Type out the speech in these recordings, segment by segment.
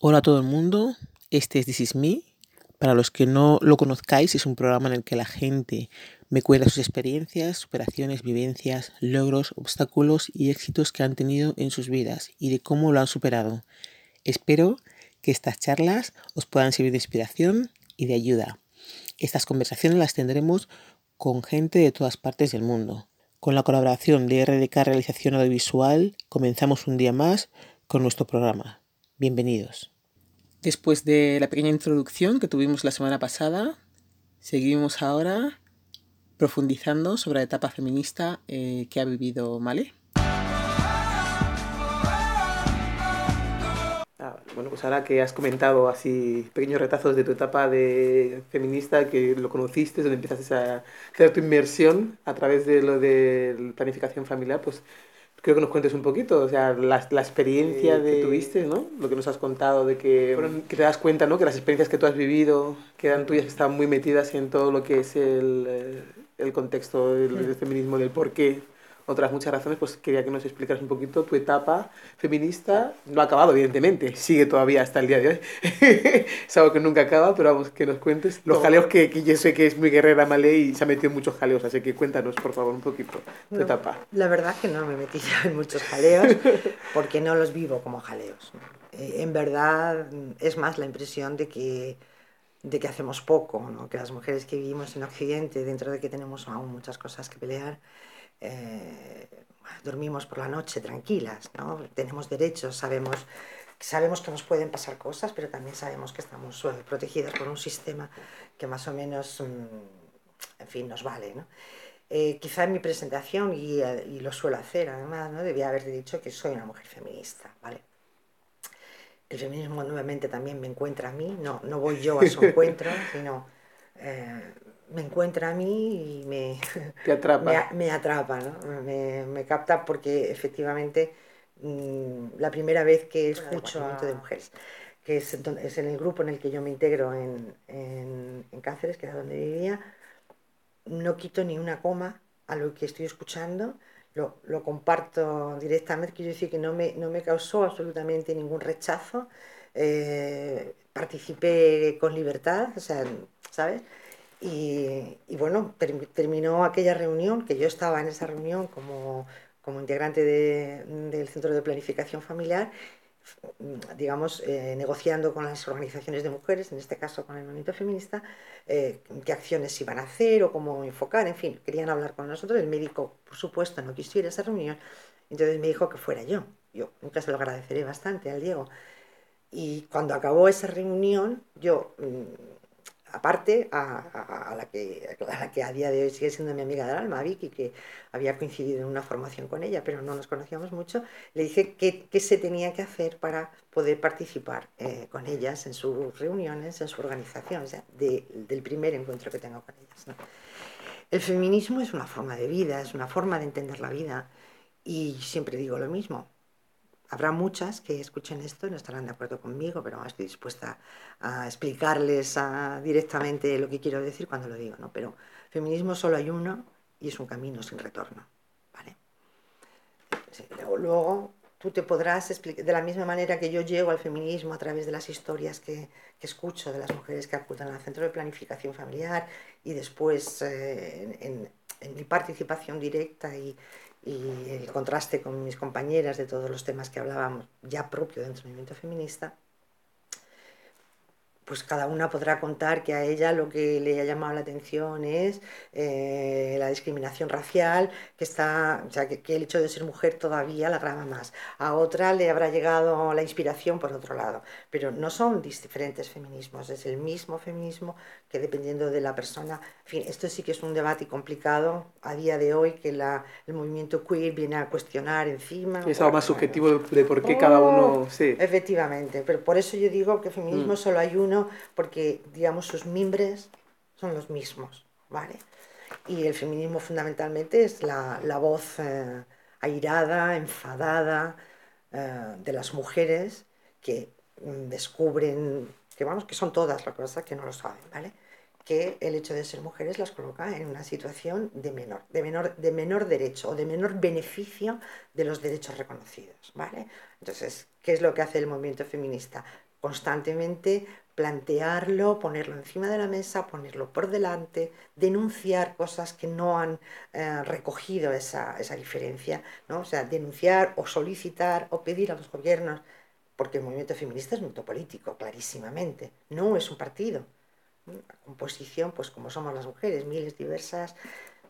Hola a todo el mundo, este es This Is Me. Para los que no lo conozcáis, es un programa en el que la gente me cuenta sus experiencias, superaciones, vivencias, logros, obstáculos y éxitos que han tenido en sus vidas y de cómo lo han superado. Espero que estas charlas os puedan servir de inspiración y de ayuda. Estas conversaciones las tendremos con gente de todas partes del mundo. Con la colaboración de RDK Realización Audiovisual, comenzamos un día más con nuestro programa. Bienvenidos. Después de la pequeña introducción que tuvimos la semana pasada, seguimos ahora profundizando sobre la etapa feminista eh, que ha vivido Male. Ah, bueno, pues ahora que has comentado así pequeños retazos de tu etapa de feminista, que lo conociste, donde empezaste a hacer tu inmersión a través de lo de planificación familiar, pues creo que nos cuentes un poquito, o sea, la, la experiencia de... que tuviste, ¿no? Lo que nos has contado de que, que te das cuenta, ¿no? Que las experiencias que tú has vivido, que eran tuyas, que están muy metidas en todo lo que es el, eh, el contexto del, del feminismo, del por qué otras muchas razones, pues quería que nos explicaras un poquito tu etapa feminista. No ha acabado, evidentemente, sigue todavía hasta el día de hoy. es algo que nunca acaba, pero vamos, que nos cuentes los jaleos que, que, yo sé que es muy guerrera Malé y se ha metido en muchos jaleos, así que cuéntanos, por favor, un poquito tu no, etapa. La verdad que no me metí ya en muchos jaleos, porque no los vivo como jaleos. Eh, en verdad, es más la impresión de que de que hacemos poco, ¿no? que las mujeres que vivimos en Occidente, dentro de que tenemos aún muchas cosas que pelear, eh, dormimos por la noche tranquilas, ¿no? tenemos derechos, sabemos, sabemos que nos pueden pasar cosas, pero también sabemos que estamos eh, protegidas por un sistema que más o menos, mm, en fin, nos vale. ¿no? Eh, quizá en mi presentación, y, y, lo suelo hacer además, ¿no? debía haber dicho que soy una mujer feminista. ¿vale? El feminismo nuevamente también me encuentra a mí, no, no voy yo a su encuentro, sino eh, me encuentra a mí y me, Te atrapa. me, me atrapa, ¿no? me, me, capta porque efectivamente mmm, la primera vez que escucho a de mujeres, que es, es, en el grupo en el que yo me integro en, en, en Cáceres, que era donde vivía, no quito ni una coma a lo que estoy escuchando, lo, lo, comparto directamente, quiero decir que no me, no me causó absolutamente ningún rechazo, eh, participé con libertad, o sea, ¿sabes? Y, y bueno, ter, terminó aquella reunión, que yo estaba en esa reunión como, como integrante de, del Centro de Planificación Familiar, digamos, eh, negociando con las organizaciones de mujeres, en este caso con el movimiento feminista, eh, qué acciones iban a hacer o cómo enfocar, en fin, querían hablar con nosotros. El médico, por supuesto, no quiso ir a esa reunión, entonces me dijo que fuera yo. Yo nunca se lo agradeceré bastante al Diego. Y cuando acabó esa reunión, yo aparte a, a, a, la que, a la que a día de hoy sigue siendo mi amiga del alma, Vicky, que había coincidido en una formación con ella, pero no nos conocíamos mucho, le dije qué, qué se tenía que hacer para poder participar eh, con ellas en sus reuniones, en su organización, o sea, de, del primer encuentro que tengo con ellas. ¿no? El feminismo es una forma de vida, es una forma de entender la vida, y siempre digo lo mismo, Habrá muchas que escuchen esto y no estarán de acuerdo conmigo, pero estoy dispuesta a explicarles directamente lo que quiero decir cuando lo digo, ¿no? Pero feminismo solo hay uno y es un camino sin retorno, ¿vale? Luego, tú te podrás explicar, de la misma manera que yo llego al feminismo a través de las historias que, que escucho de las mujeres que acudan al centro de planificación familiar y después eh, en, en mi participación directa y, y el contraste con mis compañeras de todos los temas que hablábamos ya propio dentro del movimiento feminista, pues cada una podrá contar que a ella lo que le ha llamado la atención es eh, la discriminación racial, que, está, o sea, que, que, el hecho de ser mujer todavía la grava más. A otra le habrá llegado la inspiración por otro lado, pero no son diferentes feminismos, es el mismo feminismo que dependiendo de la persona, en fin, esto sí que es un debate complicado a día de hoy que la, el movimiento queer viene a cuestionar encima. Es algo más subjetivo de, de por qué oh, cada uno... Sí. Efectivamente, pero por eso yo digo que feminismo mm. solo hay uno porque, digamos, sus mimbres son los mismos, ¿vale? Y el feminismo fundamentalmente es la, la voz eh, airada, enfadada eh, de las mujeres que mm, descubren, que vamos, que son todas, la cosa que no lo saben, ¿vale? que el hecho de ser mujeres las coloca en una situación de menor, de menor, de menor derecho o de menor beneficio de los derechos reconocidos. ¿vale? Entonces, ¿qué es lo que hace el movimiento feminista? constantemente plantearlo, ponerlo encima de la mesa, ponerlo por delante, denunciar cosas que no han eh, recogido esa, diferencia, ¿no? o sea, denunciar o solicitar o pedir a los gobiernos, porque el movimiento feminista es movimiento político, clarísimamente, no es un partido. La composición, pues como somos las mujeres, miles diversas,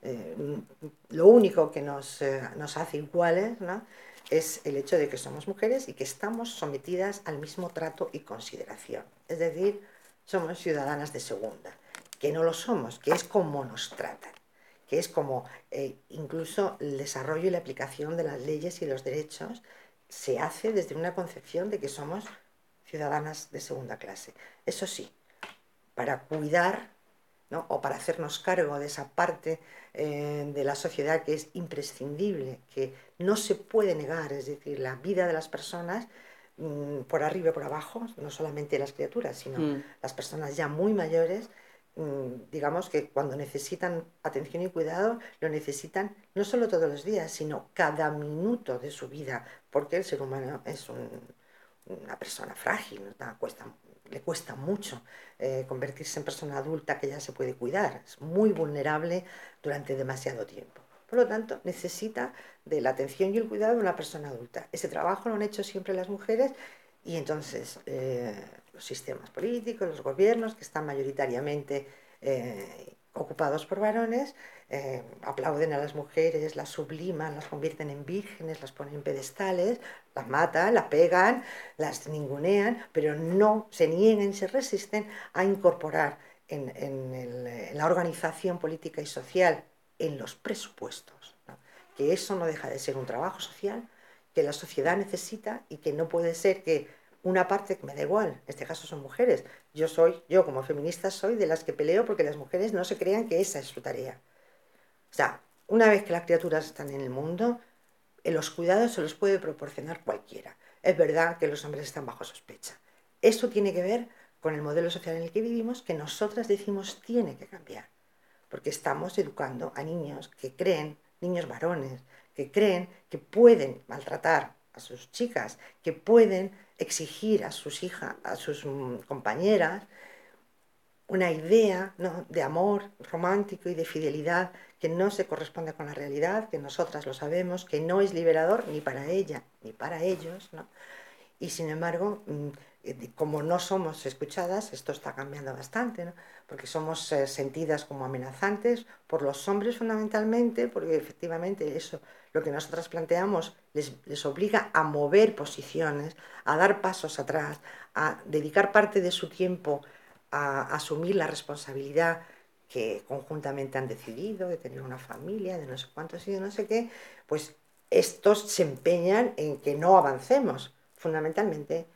eh, lo único que nos, eh, nos hace iguales, ¿no? Es el hecho de que somos mujeres y que estamos sometidas al mismo trato y consideración. Es decir, somos ciudadanas de segunda, que no lo somos, que es como nos tratan, que es como eh, incluso el desarrollo y la aplicación de las leyes y los derechos se hace desde una concepción de que somos ciudadanas de segunda clase. Eso sí, para cuidar o para hacernos cargo de esa parte eh, de la sociedad que es imprescindible, que no se puede negar, es decir, la vida de las personas mm, por arriba y por abajo, no solamente las criaturas, sino mm. las personas ya muy mayores, mm, digamos que cuando necesitan atención y cuidado, lo necesitan no solo todos los días, sino cada minuto de su vida, porque el ser humano es una persona frágil, cuesta le cuesta mucho eh, convertirse en persona adulta que ya se puede cuidar, es muy vulnerable durante demasiado tiempo. Por lo tanto, necesita de la atención y el cuidado de una persona adulta. Ese trabajo lo han hecho siempre las mujeres y entonces eh, los sistemas políticos, los gobiernos que están mayoritariamente eh, ocupados por varones, aplauden a las mujeres, las subliman, las convierten en vírgenes, las ponen en pedestales, las matan, las pegan, las ningunean, pero no se niegan, se resisten a incorporar en, la organización política y social, en los presupuestos, que eso no deja de ser un trabajo social que la sociedad necesita y que no puede ser que una parte que me da igual, en este caso son mujeres. Yo soy, yo como feminista soy de las que peleo porque las mujeres no se crean que esa es su tarea. O sea, una vez que las criaturas están en el mundo, los cuidados se los puede proporcionar cualquiera. Es verdad que los hombres están bajo sospecha. Esto tiene que ver con el modelo social en el que vivimos, que nosotras decimos tiene que cambiar. Porque estamos educando a niños que creen, niños varones, que creen que pueden maltratar a sus chicas, que pueden exigir a sus hijas, a sus mm, compañeras, una idea de amor romántico y de fidelidad que no se corresponde con la realidad, que nosotras lo sabemos, que no es liberador ni para ella ni para ellos. Y sin embargo, mm, eh, como no somos escuchadas, esto está cambiando bastante, porque somos eh, sentidas como amenazantes por los hombres fundamentalmente, porque efectivamente eso lo que nosotras planteamos les, les, obliga a mover posiciones, a dar pasos atrás, a dedicar parte de su tiempo a asumir la responsabilidad que conjuntamente han decidido de tener una familia, de no sé cuántos y de no sé qué, pues estos se empeñan en que no avancemos, fundamentalmente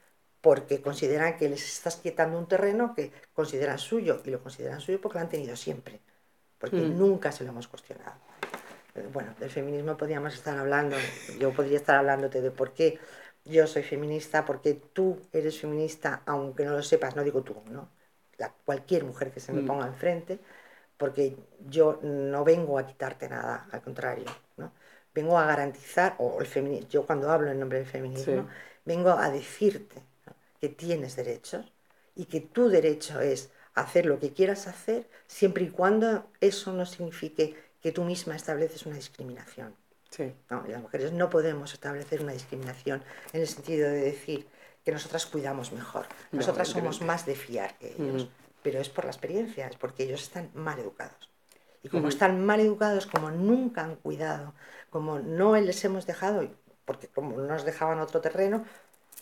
porque consideran que les estás quitando un terreno que consideran suyo, y lo consideran suyo porque lo han tenido siempre, porque mm. nunca se lo hemos cuestionado bueno, del feminismo podríamos estar hablando, yo podría estar hablándote de por qué yo soy feminista, porque tú eres feminista, aunque no lo sepas, no digo tú, ¿no? La, cualquier mujer que se me mm. ponga enfrente, porque yo no vengo a quitarte nada, al contrario, ¿no? Vengo a garantizar, o el feminismo, yo cuando hablo en nombre del feminismo, vengo a decirte que tienes derechos y que tu derecho es hacer lo que quieras hacer, siempre y cuando eso no signifique que tú misma estableces una discriminación. Sí. No, las mujeres no podemos establecer una discriminación en el sentido de decir que nosotras cuidamos mejor. Nosotras somos más de fiar que ellos. Pero es por la experiencia, es porque ellos están mal educados. Y como están mal educados, como nunca han cuidado, como no les hemos dejado, porque como no nos dejaban otro terreno,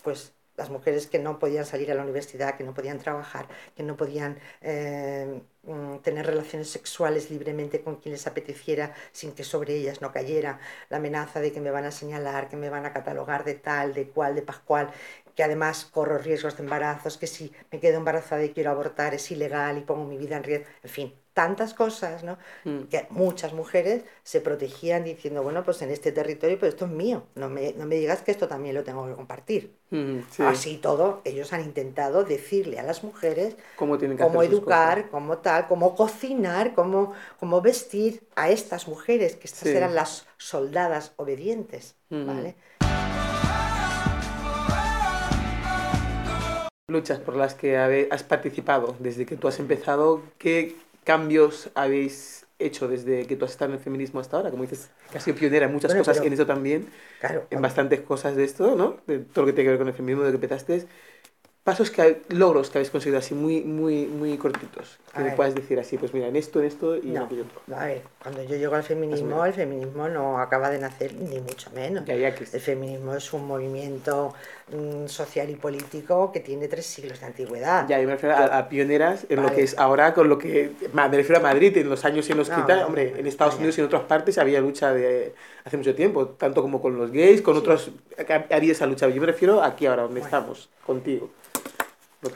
pues las mujeres que no podían salir a la universidad, que no podían trabajar, que no podían eh, mm, tener relaciones sexuales libremente con quien les apeteciera sin que sobre ellas no cayera la amenaza de que me van a señalar, que me van a catalogar de tal, de cual, de pascual, que además corro riesgos de embarazos, que si me quedo embarazada y quiero abortar es ilegal y pongo mi vida en riesgo, en fin, tantas cosas, ¿no? Mm. Que muchas mujeres se protegían diciendo, bueno, pues en este territorio, pues esto es mío, no me, no me digas que esto también lo tengo que compartir. Mm, Así todo, ellos han intentado decirle a las mujeres cómo, tienen que cómo educar, cómo tal, cómo cocinar, cómo, cómo vestir a estas mujeres, que estas eran las soldadas obedientes, mm. ¿vale? Luchas por las que has participado desde que tú has empezado, ¿qué cambios habéis hecho desde que tú has estado en el feminismo hasta ahora? Como dices, que has sido pionera en muchas cosas en eso también, claro, en bastantes cosas de esto, ¿no? De todo lo que tiene que ver con el feminismo, de que empezaste. Pasos que logros que habéis conseguido así muy muy muy cortitos que me puedas decir así pues mira en esto en esto y en aquello otro. a ver cuando yo llego al feminismo el feminismo no acaba de nacer ni mucho menos. El feminismo es un movimiento social y político que tiene tres siglos de antigüedad. Ya yo me refiero a, pioneras en lo que es ahora con lo que me refiero a Madrid en los años en los que hombre en Estados Unidos y en otras partes había lucha de hace mucho tiempo tanto como con los gays con otros había esa lucha. Yo me refiero aquí ahora donde estamos contigo.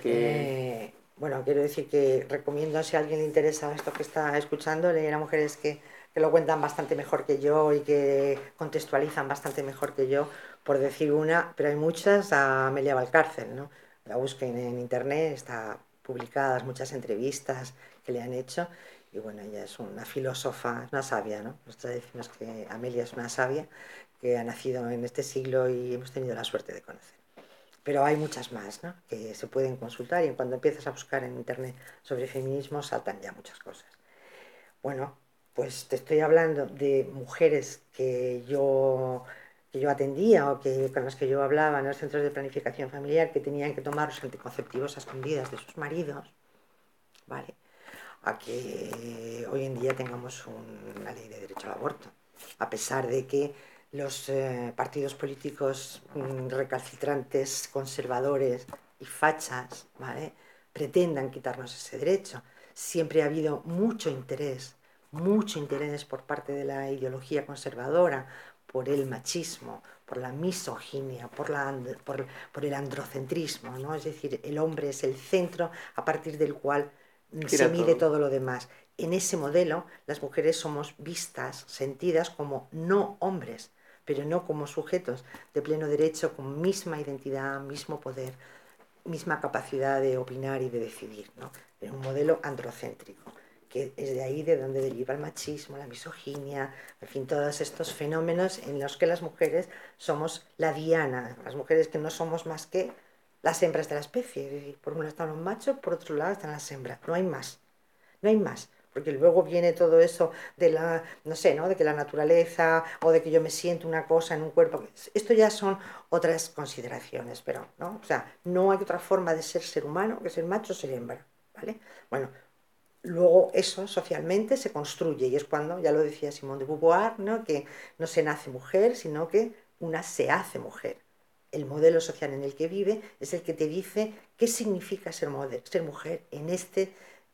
Eh, bueno, quiero decir que recomiendo si a alguien le interesa esto que está escuchando, leer a mujeres que, que, lo cuentan bastante mejor que yo y que contextualizan bastante mejor que yo, por decir una, pero hay muchas, a Amelia Valcárcel, ¿no? La busquen en internet, está publicadas muchas entrevistas que le han hecho y bueno, ella es una filósofa, una sabia, ¿no? Nosotros decimos que Amelia es una sabia que ha nacido en este siglo y hemos tenido la suerte de conocer pero hay muchas más ¿no? que se pueden consultar y cuando empiezas a buscar en internet sobre feminismo saltan ya muchas cosas. Bueno, pues te estoy hablando de mujeres que yo, que yo atendía o que, con las que yo hablaba en los centros de planificación familiar que tenían que tomar los anticonceptivos a escondidas de sus maridos, ¿vale? A que hoy en día tengamos una ley de derecho al aborto, a pesar de que los eh, partidos políticos mm, recalcitrantes, conservadores y fachas, ¿vale? pretendan quitarnos ese derecho. Siempre ha habido mucho interés, mucho interés por parte de la ideología conservadora por el machismo, por la misoginia, por, la, por, por el androcentrismo, ¿no? es decir, el hombre es el centro a partir del cual se mide todo lo demás. En ese modelo, las mujeres somos vistas, sentidas como no hombres, pero no como sujetos de pleno derecho, con misma identidad, mismo poder, misma capacidad de opinar y de decidir, ¿no? En un modelo androcéntrico, que es de ahí de donde deriva el machismo, la misoginia, en fin, todos estos fenómenos en los que las mujeres somos la diana, las mujeres que no somos más que las hembras de la especie. Por un lado están los machos, por otro lado están las hembras, no hay más, no hay más porque luego viene todo eso de la, no sé, ¿no? De que la naturaleza o de que yo me siento una cosa en un cuerpo. Esto ya son otras consideraciones, pero, ¿no? O sea, no hay otra forma de ser ser humano que ser macho o ser hembra, ¿vale? Bueno, luego eso socialmente se construye y es cuando, ya lo decía Simón de Beauvoir, ¿no? Que no se nace mujer, sino que una se hace mujer. El modelo social en el que vive es el que te dice qué significa ser, ser mujer en este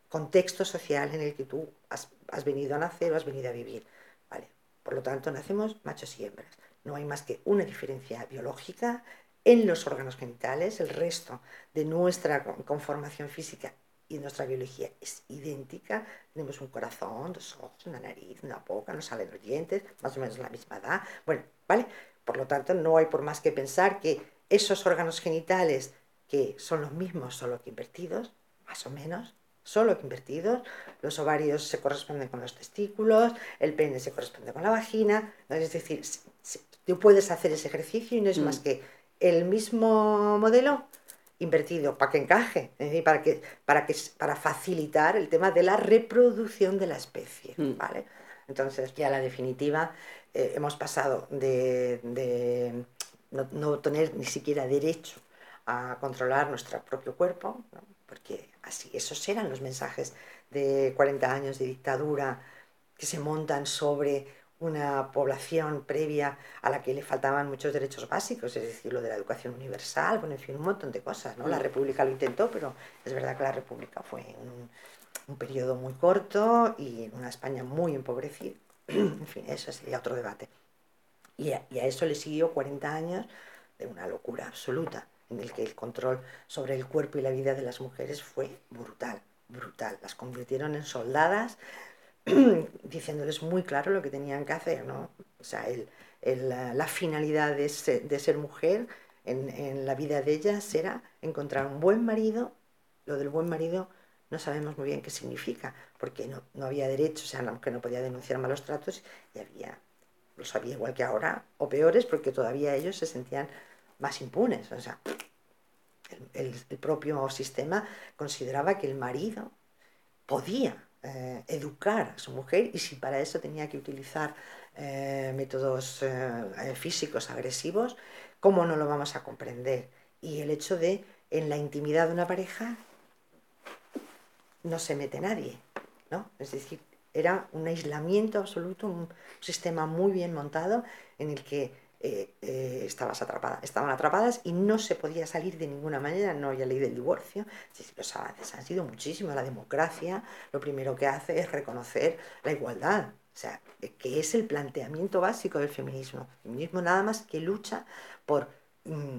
contexto social en el que tú has, venido a nacer o has venido a vivir. ¿vale? Por lo tanto, nacemos machos y hembras. No hay más que una diferencia biológica en los órganos genitales. El resto de nuestra conformación física y nuestra biología es idéntica. Tenemos un corazón, dos ojos, una nariz, una boca, nos salen los dientes, más o menos la misma edad. Bueno, ¿vale? Por lo tanto, no hay por más que pensar que esos órganos genitales que son los mismos, solo que invertidos, más o menos, solo invertidos. Los ovarios se corresponden con los testículos, el pene se corresponde con la vagina. Es decir, tú puedes hacer ese ejercicio y no es más mm. que el mismo modelo invertido para que encaje, es decir, para, que, para, que, para facilitar el tema de la reproducción de la especie. Mm. ¿vale? Entonces, ya la definitiva, eh, hemos pasado de, no, tener ni siquiera derecho a controlar nuestro propio cuerpo, porque así, esos eran los mensajes de 40 años de dictadura que se montan sobre una población previa a la que le faltaban muchos derechos básicos, es decir, lo de la educación universal, bueno, en fin, un montón de cosas, ¿no? La mm. República lo intentó, pero es verdad que la República fue un, un periodo muy corto y una España muy empobrecida. en fin, eso sería otro debate. Y a, y a eso le siguió 40 años de una locura absoluta en el que el control sobre el cuerpo y la vida de las mujeres fue brutal, brutal. Las convirtieron en soldadas, diciéndoles muy claro lo que tenían que hacer, ¿no? O sea, el, la, finalidad de ser, mujer en, la vida de ellas era encontrar un buen marido. Lo del buen marido no sabemos muy bien qué significa, porque no, no había derechos, o sea, la mujer no podía denunciar malos tratos y había, los había igual que ahora, o peores, porque todavía ellos se sentían más impunes. O sea, el, propio sistema consideraba que el marido podía eh, educar a su mujer y si para eso tenía que utilizar eh, métodos eh, físicos agresivos, ¿cómo no lo vamos a comprender? Y el hecho de en la intimidad de una pareja no se mete nadie, ¿no? Es decir, era un aislamiento absoluto, un sistema muy bien montado en el que eh, eh, estabas atrapada, estaban atrapadas y no se podía salir de ninguna manera, no había ley del divorcio. Los avances han sido muchísimos. La democracia lo primero que hace es reconocer la igualdad, o sea, que es el planteamiento básico del feminismo. El feminismo nada más que lucha por, mm,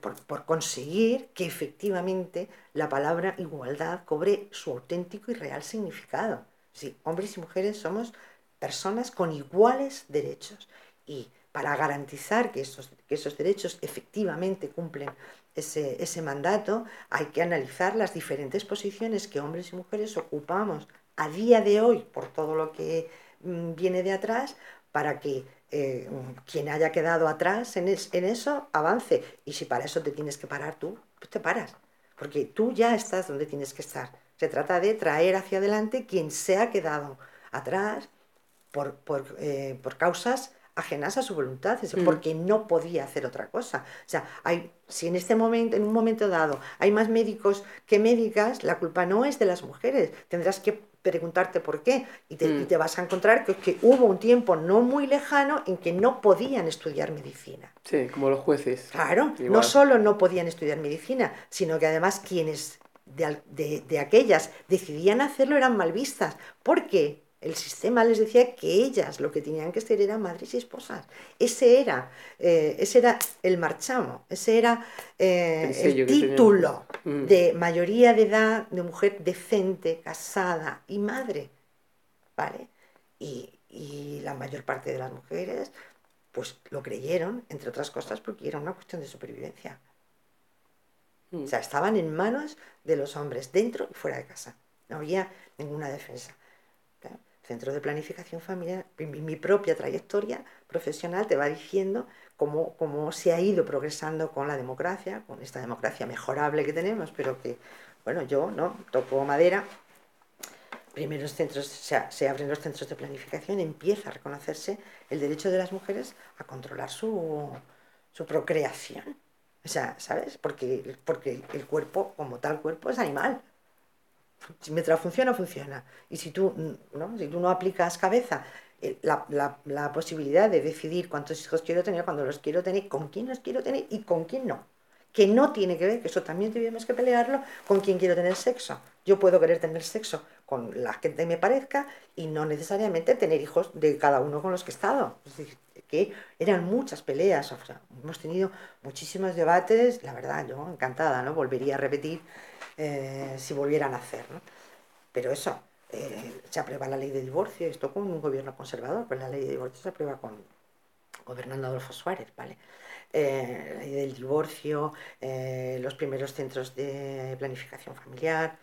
por, por conseguir que efectivamente la palabra igualdad cobre su auténtico y real significado. Sí, hombres y mujeres somos personas con iguales derechos y para garantizar que esos, esos derechos efectivamente cumplen ese, ese mandato, hay que analizar las diferentes posiciones que hombres y mujeres ocupamos a día de hoy por todo lo que mm, viene de atrás para que eh, quien haya quedado atrás en, en, eso avance. Y si para eso te tienes que parar tú, pues te paras. Porque tú ya estás donde tienes que estar. Se trata de traer hacia adelante quien se ha quedado atrás por, por, eh, por causas ajenas a su voluntad, es mm. porque no podía hacer otra cosa. O sea, hay, si en este momento, en un momento dado, hay más médicos que médicas, la culpa no es de las mujeres. Tendrás que preguntarte por qué y te, mm. vas a encontrar que, que, hubo un tiempo no muy lejano en que no podían estudiar medicina. Sí, como los jueces. Claro, no solo no podían estudiar medicina, sino que además quienes de, de, de aquellas decidían hacerlo eran mal vistas. ¿Por qué? El sistema les decía que ellas lo que tenían que ser eran madres y esposas. Ese era, eh, ese era el marchamo, ese era eh, el, título mm. de mayoría de edad de mujer decente, casada y madre. ¿Vale? Y, la mayor parte de las mujeres pues lo creyeron, entre otras cosas, porque era una cuestión de supervivencia. Mm. O sea, estaban en manos de los hombres, dentro y fuera de casa. No había ninguna defensa. Centro de Planificación Familiar, mi, propia trayectoria profesional te va diciendo cómo, cómo, se ha ido progresando con la democracia, con esta democracia mejorable que tenemos, pero que, bueno, yo, ¿no? Toco madera. Primero centros, se, se abren los centros de planificación, empieza a reconocerse el derecho de las mujeres a controlar su, su procreación. O sea, ¿sabes? Porque, porque el cuerpo, como tal cuerpo, es animal. Mientras funciona, funciona. Y si tú no, si tú no aplicas cabeza, eh, la, la, la, posibilidad de decidir cuántos hijos quiero tener, cuándo los quiero tener, con quién los quiero tener y con quién no. Que no tiene que ver, que eso también tenemos que pelearlo, con quién quiero tener sexo. Yo puedo querer tener sexo con la gente que me parezca y no necesariamente tener hijos de cada uno con los que he estado. Es decir, que eran muchas peleas, o sea, hemos tenido muchísimos debates, la verdad, yo encantada, ¿no? Volvería a repetir eh, si volvieran a hacer. ¿no? Pero eso, eh, se aprueba la ley de divorcio, esto con un gobierno conservador, pues la ley de divorcio se aprueba con gobernando Adolfo Suárez, ¿vale? Eh, la ley del divorcio, los primeros centros de planificación familiar,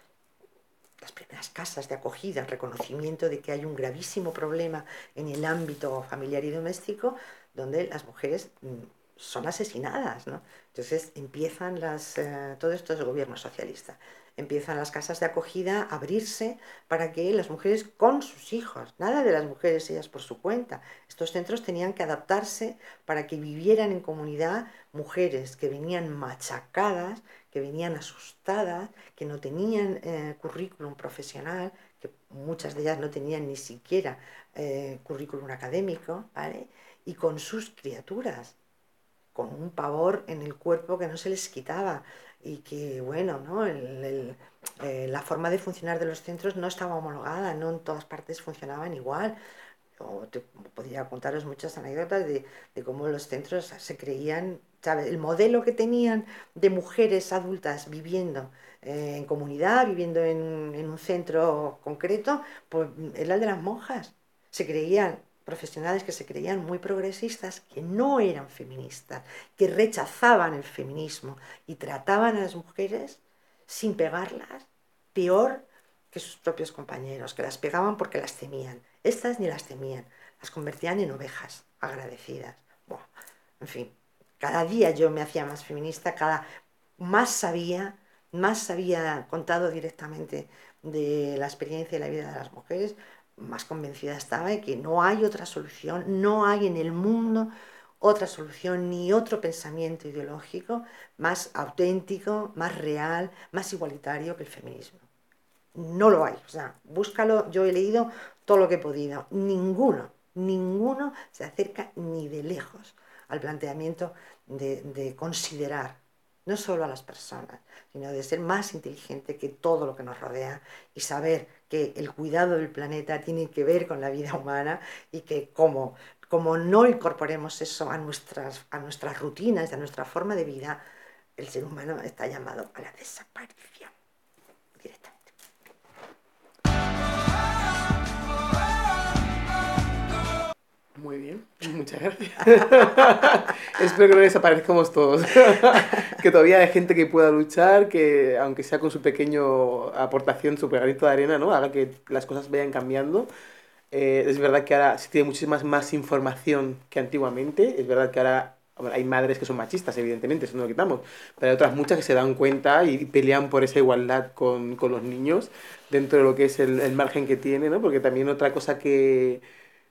las primeras casas de acogida, el reconocimiento de que hay un gravísimo problema en el ámbito familiar y doméstico, donde las mujeres mm, son asesinadas, ¿no? Entonces empiezan las, eh, todo esto es gobierno socialista, empiezan las casas de acogida a abrirse para que las mujeres con sus hijos, nada de las mujeres ellas por su cuenta, estos centros tenían que adaptarse para que vivieran en comunidad mujeres que venían machacadas, que venían asustadas, que no tenían eh, currículum profesional, que muchas de ellas no tenían ni siquiera eh, currículum académico, ¿vale? Y con sus criaturas con un pavor en el cuerpo que no se les quitaba y que, bueno, ¿no? Eh, la forma de funcionar de los centros no estaba homologada, no en todas partes funcionaban igual. Yo te podría contaros muchas anécdotas de, cómo los centros se creían, ¿sabes? El modelo que tenían de mujeres adultas viviendo eh, en comunidad, viviendo en, en, un centro concreto, pues era el de las monjas. Se creían profesionales que se creían muy progresistas, que no eran feministas, que rechazaban el feminismo y trataban a las mujeres sin pegarlas peor que sus propios compañeros, que las pegaban porque las temían. Estas ni las temían, las convertían en ovejas agradecidas. en fin, cada día yo me hacía más feminista, cada más sabía, más había contado directamente de la experiencia y la vida de las mujeres, más convencida estaba de que no hay otra solución, no hay en el mundo otra solución ni otro pensamiento ideológico más auténtico, más real, más igualitario que el feminismo. No lo hay. O sea, búscalo, yo he leído todo lo que he podido. Ninguno, ninguno se acerca ni de lejos al planteamiento de, de considerar no solo a las personas, sino de ser más inteligente que todo lo que nos rodea y saber que el cuidado del planeta tiene que ver con la vida humana y que como, como no incorporemos eso a nuestras, a nuestras rutinas, a nuestra forma de vida, el ser humano está llamado a la desaparición Muy bien, muchas gracias. Espero que no desaparezcamos todos. que todavía hay gente que pueda luchar, que aunque sea con su pequeño aportación, su granito de arena, ¿no? haga que las cosas vayan cambiando. Eh, es verdad que ahora se tiene muchísima más información que antiguamente. Es verdad que ahora hay madres que son machistas, evidentemente, eso no lo quitamos. Pero hay otras muchas que se dan cuenta y pelean por esa igualdad con, con los niños dentro de lo que es el, el margen que tiene, ¿no? Porque también otra cosa que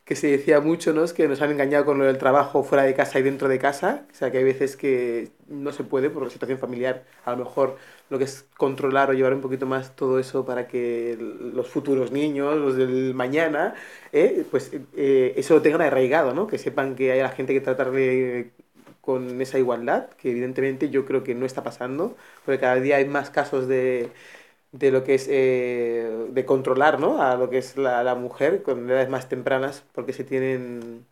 que se decía mucho, ¿no? Es que nos han engañado con lo del trabajo fuera de casa y dentro de casa. O sea, que hay veces que no se puede por la situación familiar. A lo mejor lo que es controlar o llevar un poquito más todo eso para que los futuros niños, los del mañana, ¿eh? pues eh, eso lo tengan arraigado, ¿no? Que sepan que hay la gente que tratarle con esa igualdad, que evidentemente yo creo que no está pasando, porque cada día hay más casos de de lo que es eh, de controlar ¿no? a lo que es la, la, mujer con edades más tempranas porque se tienen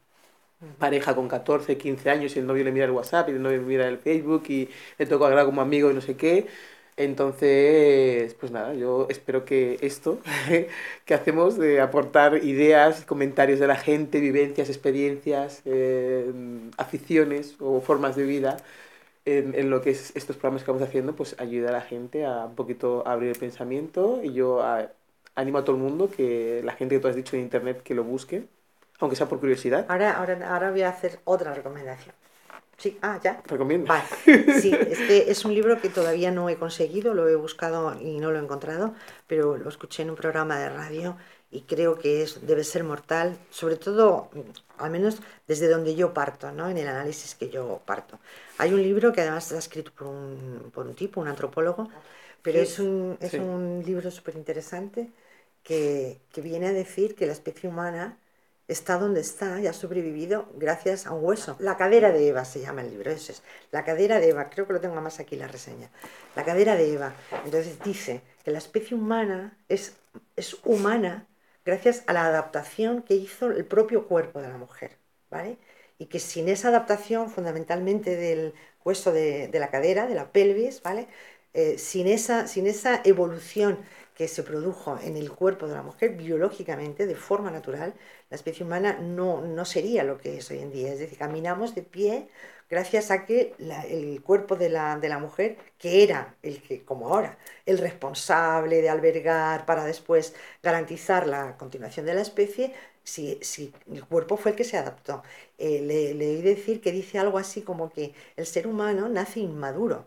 pareja con 14, 15 años y el novio le mira el WhatsApp y el novio le mira el Facebook y le toca hablar como amigo y no sé qué. Entonces, pues nada, yo espero que esto que hacemos de aportar ideas, comentarios de la gente, vivencias, experiencias, eh, aficiones o formas de vida, en, en, lo que es estos programas que vamos haciendo, pues ayuda a la gente a un poquito abrir el pensamiento y yo a, animo a todo el mundo que la gente que tú has dicho en internet que lo busque, aunque sea por curiosidad. Ahora, ahora, ahora voy a hacer otra recomendación. Sí, ah, ya. Recomiendo. Vale. Sí, es que es un libro que todavía no he conseguido, lo he buscado y no lo he encontrado, pero lo escuché en un programa de radio y creo que es, debe ser mortal, sobre todo, al menos desde donde yo parto, ¿no? en el análisis que yo parto. Hay un libro que además está escrito por un, por un tipo, un antropólogo, pero es un, es un libro súper interesante que, que viene a decir que la especie humana está donde está y ha sobrevivido gracias a un hueso. La cadera de Eva se llama el libro, ese es. La cadera de Eva, creo que lo tengo más aquí la reseña. La cadera de Eva. Entonces dice que la especie humana es, es humana gracias a la adaptación que hizo el propio cuerpo de la mujer, ¿vale? Y que sin esa adaptación fundamentalmente del hueso de, la cadera, de la pelvis, ¿vale? Eh, sin, esa, sin esa evolución que se produjo en el cuerpo de la mujer biológicamente, de forma natural, la especie humana no, no sería lo que es hoy en día. Es decir, caminamos de pie gracias a que el cuerpo de la, de la, mujer, que era el que, como ahora, el responsable de albergar para después garantizar la continuación de la especie, si, si el cuerpo fue el que se adaptó. Eh, le, le oí decir que dice algo así como que el ser humano nace inmaduro,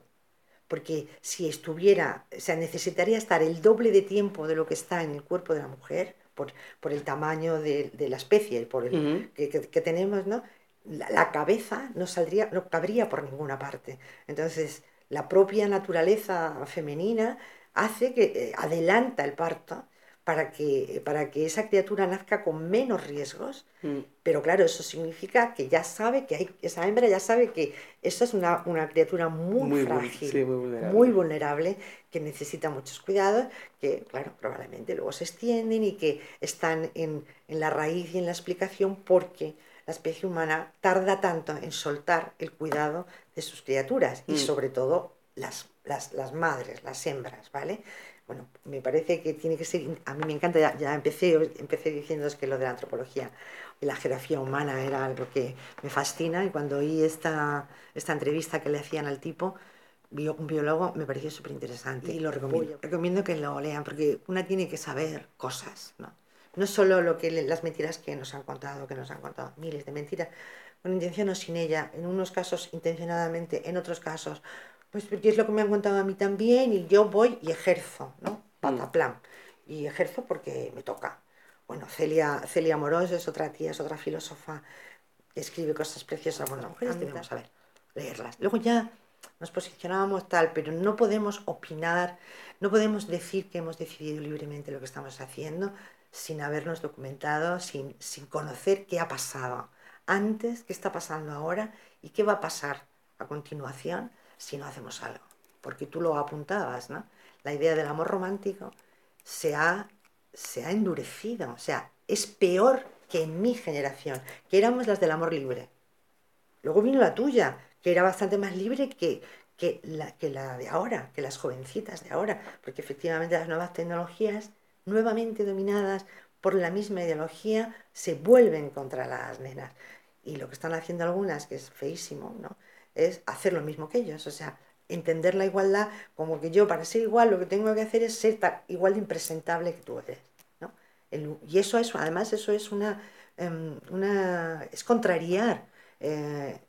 porque si estuviera, o sea, necesitaría estar el doble de tiempo de lo que está en el cuerpo de la mujer, por, por el tamaño de, de, la especie, por el, uh -huh. que, que, que, tenemos, ¿no? La, la, cabeza no saldría, no cabría por ninguna parte. Entonces, la propia naturaleza femenina hace que eh, adelanta el parto para que, para que esa criatura nazca con menos riesgos, mm. pero claro, eso significa que ya sabe que hay, esa hembra ya sabe que esa es una, una criatura muy, muy frágil, sí, muy, vulnerable. muy, vulnerable. que necesita muchos cuidados, que claro, probablemente luego se extienden y que están en, en la raíz y en la explicación porque la especie humana tarda tanto en soltar el cuidado de sus criaturas mm. y sobre todo las, las, las madres, las hembras, ¿vale? bueno, me parece que tiene que ser, a mí me encanta, ya, ya empecé, empecé diciendo que lo de la antropología y la geografía humana era algo que me fascina y cuando oí esta, esta entrevista que le hacían al tipo, bio, un biólogo, me pareció súper interesante y lo recomiendo. Recomiendo que lo lean porque una tiene que saber cosas, ¿no? No solo lo que las mentiras que nos han contado, que nos han contado miles de mentiras, con intención o sin ella, en unos casos intencionadamente, en otros casos Pues porque es lo que me han contado a mí también y yo voy y ejerzo, ¿no? Pataplan. Y ejerzo porque me toca. Bueno, Celia, Celia Morós es otra tía, es otra filósofa que escribe cosas preciosas. Bueno, mujeres debemos saber leerlas. Luego ya nos posicionábamos tal, pero no podemos opinar, no podemos decir que hemos decidido libremente lo que estamos haciendo sin habernos documentado, sin, sin conocer qué ha pasado antes, qué está pasando ahora y qué va a pasar a continuación si no hacemos algo. Porque tú lo apuntabas, ¿no? La idea del amor romántico se ha, se ha endurecido, o sea, es peor que en mi generación, que éramos las del amor libre. Luego vino la tuya, que era bastante más libre que, que, la, que la de ahora, que las jovencitas de ahora, porque efectivamente las nuevas tecnologías, nuevamente dominadas por la misma ideología, se vuelven contra las nenas. Y lo que están haciendo algunas, que es feísimo, ¿no? es hacer lo mismo que ellos, o sea, entender la igualdad como que yo para ser igual lo que tengo que hacer es ser igual de impresentable que tú eres. ¿no? y eso, eso, además, eso es una, em, una es contrariar eh,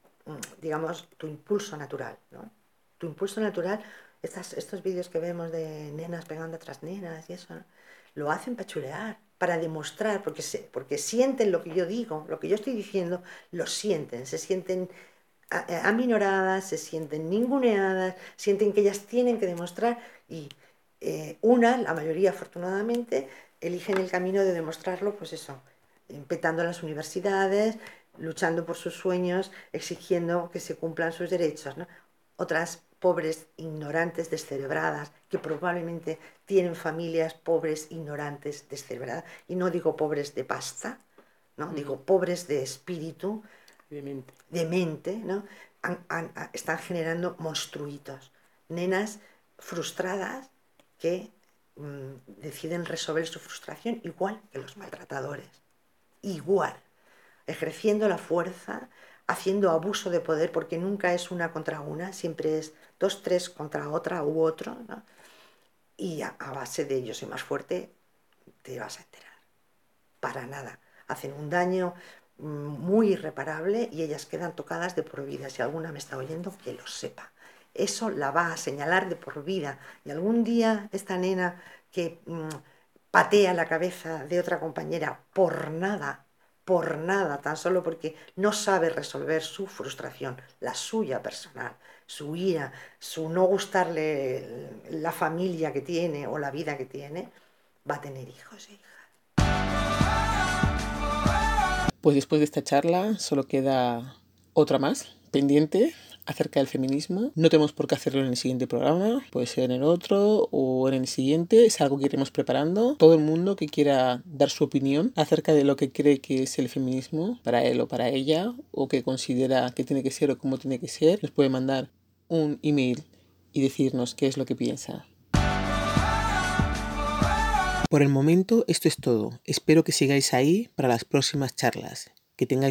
digamos, tu impulso natural. ¿no? Tu impulso natural, estas, estos vídeos que vemos de nenas pegando a otras nenas y eso, lo hacen para chulear, para demostrar, porque, se, porque sienten lo que yo digo, lo que yo estoy diciendo, lo sienten, se sienten aminoradas, se sienten ninguneadas, sienten que ellas tienen que demostrar y eh, una, la mayoría afortunadamente, eligen el camino de demostrarlo, pues eso, empetando las universidades, luchando por sus sueños, exigiendo que se cumplan sus derechos. Otras pobres, ignorantes, descerebradas, que probablemente tienen familias pobres, ignorantes, descerebradas. Y no digo pobres de pasta, ¿no? digo pobres de espíritu, de mente, ¿no? están generando monstruitos. Nenas frustradas que mm, deciden resolver su frustración igual que los maltratadores. Igual ejerciendo la fuerza, haciendo abuso de poder, porque nunca es una contra una, siempre es dos, tres contra otra u otro, y a, base de ello soy más fuerte, te vas a enterar. Para nada. Hacen un daño mm, muy irreparable y ellas quedan tocadas de por vida. Si alguna me está oyendo, que lo sepa. Eso la va a señalar de por vida. Y algún día esta nena que mm, patea la cabeza de otra compañera por nada por nada, tan solo porque no sabe resolver su frustración, la suya personal, su ira, su no gustarle la familia que tiene o la vida que tiene, va a tener hijos e hijas. Pues después de esta charla solo queda otra más pendiente acerca del feminismo. No tenemos por qué hacerlo en el siguiente programa, puede ser en el otro o en el siguiente, es algo que iremos preparando. Todo el mundo que quiera dar su opinión acerca de lo que cree que es el feminismo para él o para ella, o que considera que tiene que ser o cómo tiene que ser, nos puede mandar un email y decirnos qué es lo que piensa. Por el momento esto es todo. Espero que sigáis ahí para las próximas charlas. Que tengáis